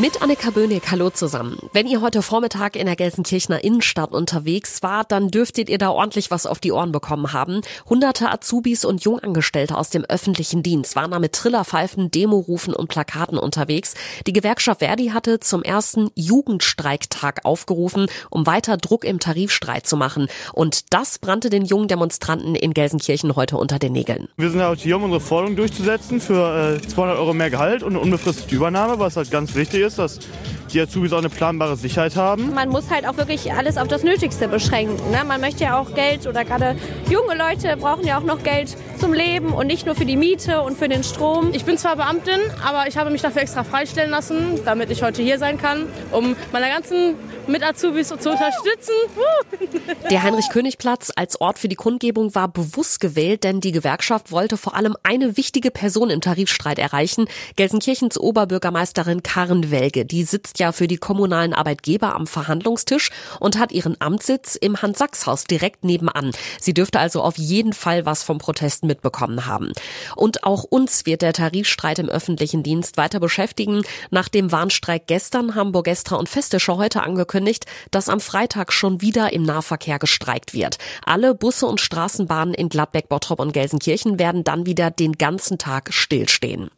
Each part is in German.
Mit Annika Böhnig, hallo zusammen. Wenn ihr heute Vormittag in der Gelsenkirchener Innenstadt unterwegs wart, dann dürftet ihr da ordentlich was auf die Ohren bekommen haben. Hunderte Azubis und Jungangestellte aus dem öffentlichen Dienst waren da mit Trillerpfeifen, Demorufen und Plakaten unterwegs. Die Gewerkschaft Verdi hatte zum ersten Jugendstreiktag aufgerufen, um weiter Druck im Tarifstreit zu machen. Und das brannte den jungen Demonstranten in Gelsenkirchen heute unter den Nägeln. Wir sind heute hier, um unsere Forderung durchzusetzen für äh, 200 Euro mehr Gehalt und eine unbefristete Übernahme, was halt ganz wichtig ist ist, dass die Azubis auch eine planbare Sicherheit haben. Man muss halt auch wirklich alles auf das Nötigste beschränken. Ne? Man möchte ja auch Geld oder gerade junge Leute brauchen ja auch noch Geld zum Leben und nicht nur für die Miete und für den Strom. Ich bin zwar Beamtin, aber ich habe mich dafür extra freistellen lassen, damit ich heute hier sein kann, um meine ganzen Mit-Azubis zu unterstützen. Der Heinrich-König-Platz als Ort für die Kundgebung war bewusst gewählt, denn die Gewerkschaft wollte vor allem eine wichtige Person im Tarifstreit erreichen, Gelsenkirchens Oberbürgermeisterin Karen Welge. Die sitzt ja für die kommunalen Arbeitgeber am Verhandlungstisch und hat ihren Amtssitz im Hans-Sachs-Haus direkt nebenan. Sie dürfte also auf jeden Fall was vom Protest mitbekommen haben. Und auch uns wird der Tarifstreit im öffentlichen Dienst weiter beschäftigen. Nach dem Warnstreik gestern haben Burgestra und Festische heute angekündigt, dass am Freitag schon wieder im Nahverkehr gestreikt wird. Alle Busse und Straßenbahnen in Gladbeck, Bottrop und Gelsenkirchen werden dann wieder den ganzen Tag stillstehen.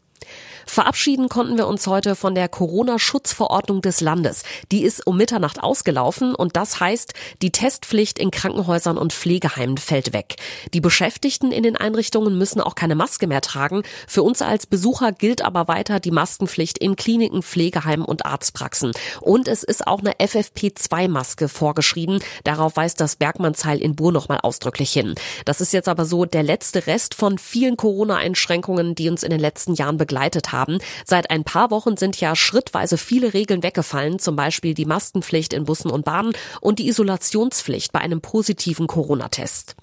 Verabschieden konnten wir uns heute von der Corona-Schutzverordnung des Landes. Die ist um Mitternacht ausgelaufen und das heißt, die Testpflicht in Krankenhäusern und Pflegeheimen fällt weg. Die Beschäftigten in den Einrichtungen müssen auch keine Maske mehr tragen. Für uns als Besucher gilt aber weiter die Maskenpflicht in Kliniken, Pflegeheimen und Arztpraxen. Und es ist auch eine FFP2-Maske vorgeschrieben. Darauf weist das Bergmannsheil in Bur nochmal ausdrücklich hin. Das ist jetzt aber so der letzte Rest von vielen Corona-Einschränkungen, die uns in den letzten Jahren begleitet haben. Seit ein paar Wochen sind ja schrittweise viele Regeln weggefallen, zum Beispiel die Maskenpflicht in Bussen und Bahnen und die Isolationspflicht bei einem positiven Corona-Test.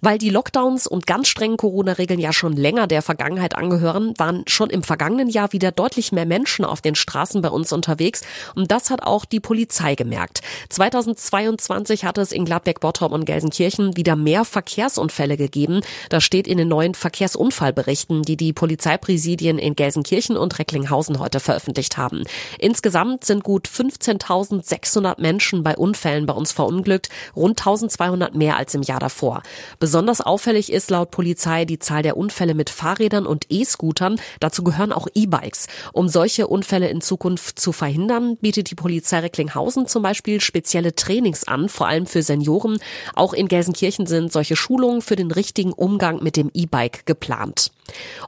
Weil die Lockdowns und ganz strengen Corona-Regeln ja schon länger der Vergangenheit angehören, waren schon im vergangenen Jahr wieder deutlich mehr Menschen auf den Straßen bei uns unterwegs. Und das hat auch die Polizei gemerkt. 2022 hatte es in Gladbeck, Bottrop und Gelsenkirchen wieder mehr Verkehrsunfälle gegeben. Das steht in den neuen Verkehrsunfallberichten, die die Polizeipräsidien in Gelsenkirchen und Recklinghausen heute veröffentlicht haben. Insgesamt sind gut 15.600 Menschen bei Unfällen bei uns verunglückt, rund 1200 mehr als im Jahr davor. Besonders auffällig ist laut Polizei die Zahl der Unfälle mit Fahrrädern und E-Scootern. Dazu gehören auch E-Bikes. Um solche Unfälle in Zukunft zu verhindern, bietet die Polizei Recklinghausen zum Beispiel spezielle Trainings an, vor allem für Senioren. Auch in Gelsenkirchen sind solche Schulungen für den richtigen Umgang mit dem E-Bike geplant.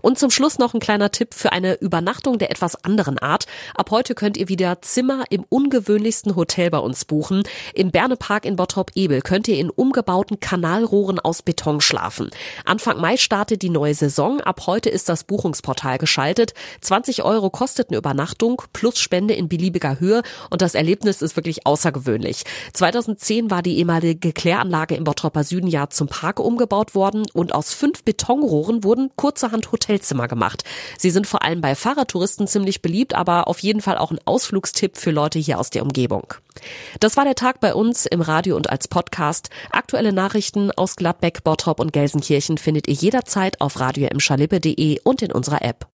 Und zum Schluss noch ein kleiner Tipp für eine Übernachtung der etwas anderen Art. Ab heute könnt ihr wieder Zimmer im ungewöhnlichsten Hotel bei uns buchen. Im Bernepark in Bottrop-Ebel könnt ihr in umgebauten Kanalrohren aus Beton schlafen. Anfang Mai startet die neue Saison. Ab heute ist das Buchungsportal geschaltet. 20 Euro kostet eine Übernachtung plus Spende in beliebiger Höhe und das Erlebnis ist wirklich außergewöhnlich. 2010 war die ehemalige Kläranlage im Bottropper Süden ja zum Park umgebaut worden und aus fünf Betonrohren wurden kurzerhand Hotelzimmer gemacht. Sie sind vor allem bei Fahrradtouristen ziemlich beliebt, aber auf jeden Fall auch ein Ausflugstipp für Leute hier aus der Umgebung. Das war der Tag bei uns im Radio und als Podcast. Aktuelle Nachrichten aus Gladbeck, Bottrop und Gelsenkirchen findet ihr jederzeit auf radio und in unserer App.